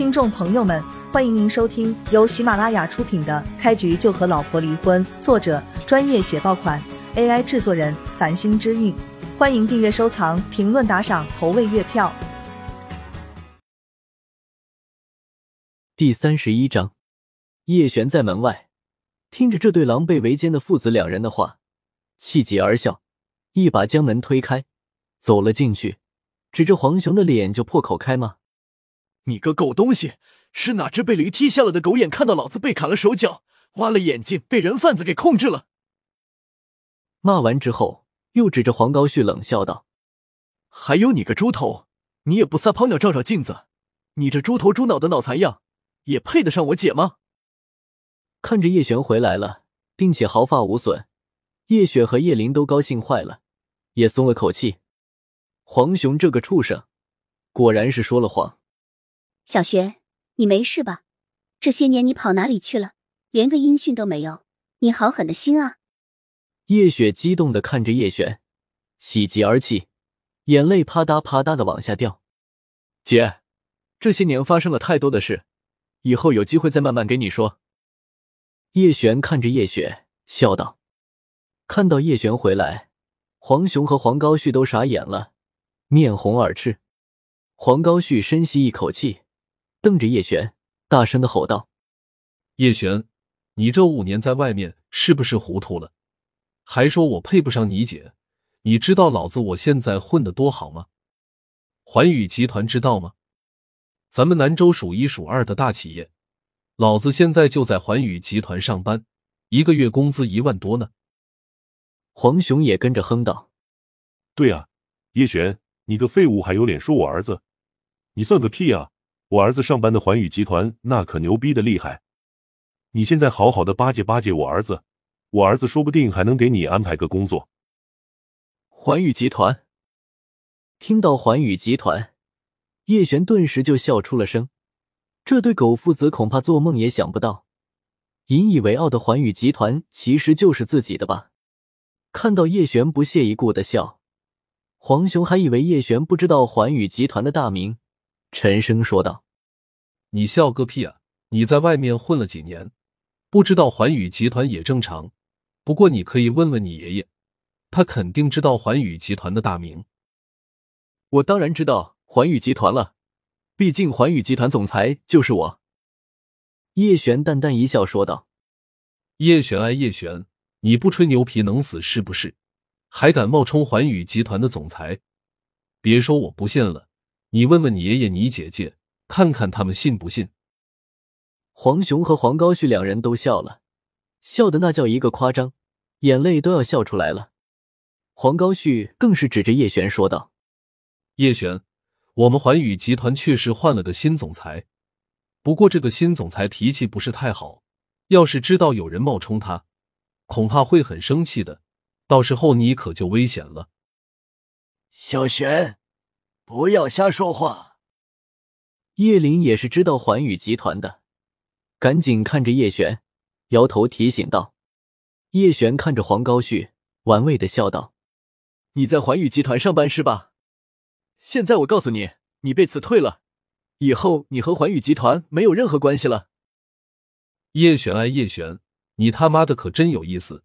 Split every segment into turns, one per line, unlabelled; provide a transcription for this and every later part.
听众朋友们，欢迎您收听由喜马拉雅出品的《开局就和老婆离婚》，作者专业写爆款，AI 制作人繁星之韵。欢迎订阅、收藏、评论、打赏、投喂月票。
第三十一章，叶璇在门外听着这对狼狈为奸的父子两人的话，气急而笑，一把将门推开，走了进去，指着黄雄的脸就破口开骂。
你个狗东西，是哪只被驴踢瞎了的狗眼看到老子被砍了手脚，挖了眼睛，被人贩子给控制了？
骂完之后，又指着黄高旭冷笑道：“
还有你个猪头，你也不撒泡尿照照镜子，你这猪头猪脑的脑残样，也配得上我姐吗？”
看着叶璇回来了，并且毫发无损，叶雪和叶林都高兴坏了，也松了口气。黄雄这个畜生，果然是说了谎。
小璇，你没事吧？这些年你跑哪里去了？连个音讯都没有，你好狠的心啊！
叶雪激动的看着叶璇，喜极而泣，眼泪啪嗒啪嗒的往下掉。
姐，这些年发生了太多的事，以后有机会再慢慢给你说。
叶璇看着叶雪，笑道。看到叶璇回来，黄雄和黄高旭都傻眼了，面红耳赤。黄高旭深吸一口气。瞪着叶璇，大声的吼道：“
叶璇，你这五年在外面是不是糊涂了？还说我配不上你姐？你知道老子我现在混的多好吗？环宇集团知道吗？咱们南州数一数二的大企业，老子现在就在环宇集团上班，一个月工资一万多呢。”
黄雄也跟着哼道：“
对啊，叶璇，你个废物还有脸说我儿子？你算个屁啊！”我儿子上班的环宇集团那可牛逼的厉害，你现在好好的巴结巴结我儿子，我儿子说不定还能给你安排个工作。
环宇集团
听到环宇集团，叶璇顿时就笑出了声。这对狗父子恐怕做梦也想不到，引以为傲的环宇集团其实就是自己的吧？看到叶璇不屑一顾的笑，黄雄还以为叶璇不知道环宇集团的大名。沉声说道：“
你笑个屁啊！你在外面混了几年，不知道环宇集团也正常。不过你可以问问你爷爷，他肯定知道环宇集团的大名。
我当然知道环宇集团了，毕竟环宇集团总裁就是我。”
叶璇淡淡一笑说道：“
叶璇哎，叶璇，你不吹牛皮能死是不是？还敢冒充环宇集团的总裁？别说我不信了。”你问问你爷爷、你姐姐，看看他们信不信？
黄雄和黄高旭两人都笑了，笑的那叫一个夸张，眼泪都要笑出来了。黄高旭更是指着叶璇说道：“
叶璇，我们环宇集团确实换了个新总裁，不过这个新总裁脾气不是太好，要是知道有人冒充他，恐怕会很生气的，到时候你可就危险了。”
小璇。不要瞎说话。
叶林也是知道环宇集团的，赶紧看着叶璇，摇头提醒道：“叶璇看着黄高旭，玩味的笑道：‘
你在环宇集团上班是吧？现在我告诉你，你被辞退了，以后你和环宇集团没有任何关系了。’
叶璇啊，叶璇，你他妈的可真有意思，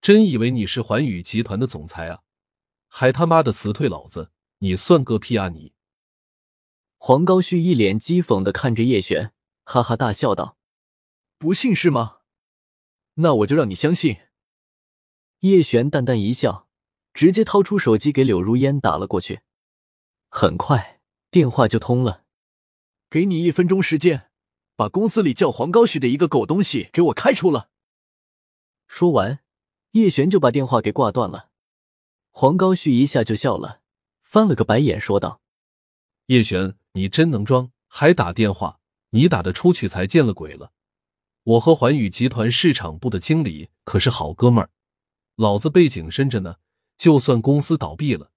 真以为你是环宇集团的总裁啊？还他妈的辞退老子！”你算个屁啊！你
黄高旭一脸讥讽的看着叶璇，哈哈大笑道：“
不信是吗？那我就让你相信。”
叶璇淡淡一笑，直接掏出手机给柳如烟打了过去。很快电话就通了。
给你一分钟时间，把公司里叫黄高旭的一个狗东西给我开除了。
说完，叶璇就把电话给挂断了。黄高旭一下就笑了。翻了个白眼，说道：“
叶璇，你真能装，还打电话？你打得出去才见了鬼了！我和环宇集团市场部的经理可是好哥们儿，老子背景深着呢。就算公司倒闭了，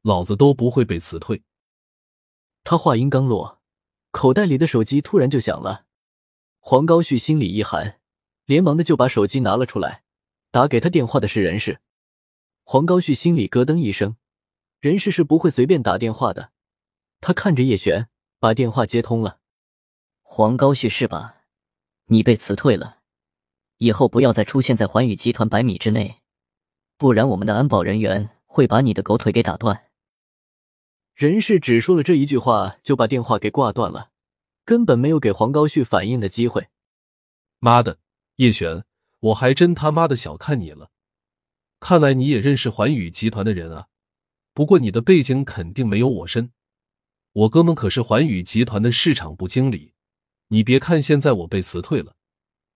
老子都不会被辞退。”
他话音刚落，口袋里的手机突然就响了。黄高旭心里一寒，连忙的就把手机拿了出来，打给他电话的是人事。黄高旭心里咯噔一声。人事是不会随便打电话的。他看着叶璇，把电话接通了。黄高旭是吧？你被辞退了，以后不要再出现在环宇集团百米之内，不然我们的安保人员会把你的狗腿给打断。任氏只说了这一句话，就把电话给挂断了，根本没有给黄高旭反应的机会。
妈的，叶璇，我还真他妈的小看你了，看来你也认识环宇集团的人啊。不过你的背景肯定没有我深，我哥们可是环宇集团的市场部经理。你别看现在我被辞退了，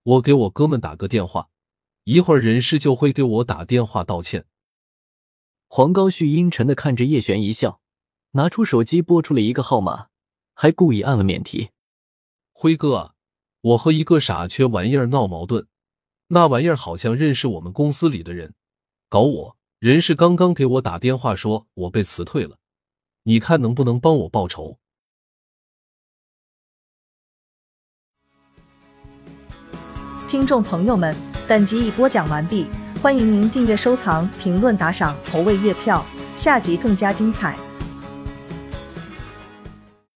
我给我哥们打个电话，一会儿人事就会给我打电话道歉。
黄高旭阴沉的看着叶璇一笑，拿出手机拨出了一个号码，还故意按了免提。
辉哥，我和一个傻缺玩意儿闹矛盾，那玩意儿好像认识我们公司里的人，搞我。人事刚刚给我打电话说我被辞退了，你看能不能帮我报仇？
听众朋友们，本集已播讲完毕，欢迎您订阅、收藏、评论、打赏、投喂月票，下集更加精彩。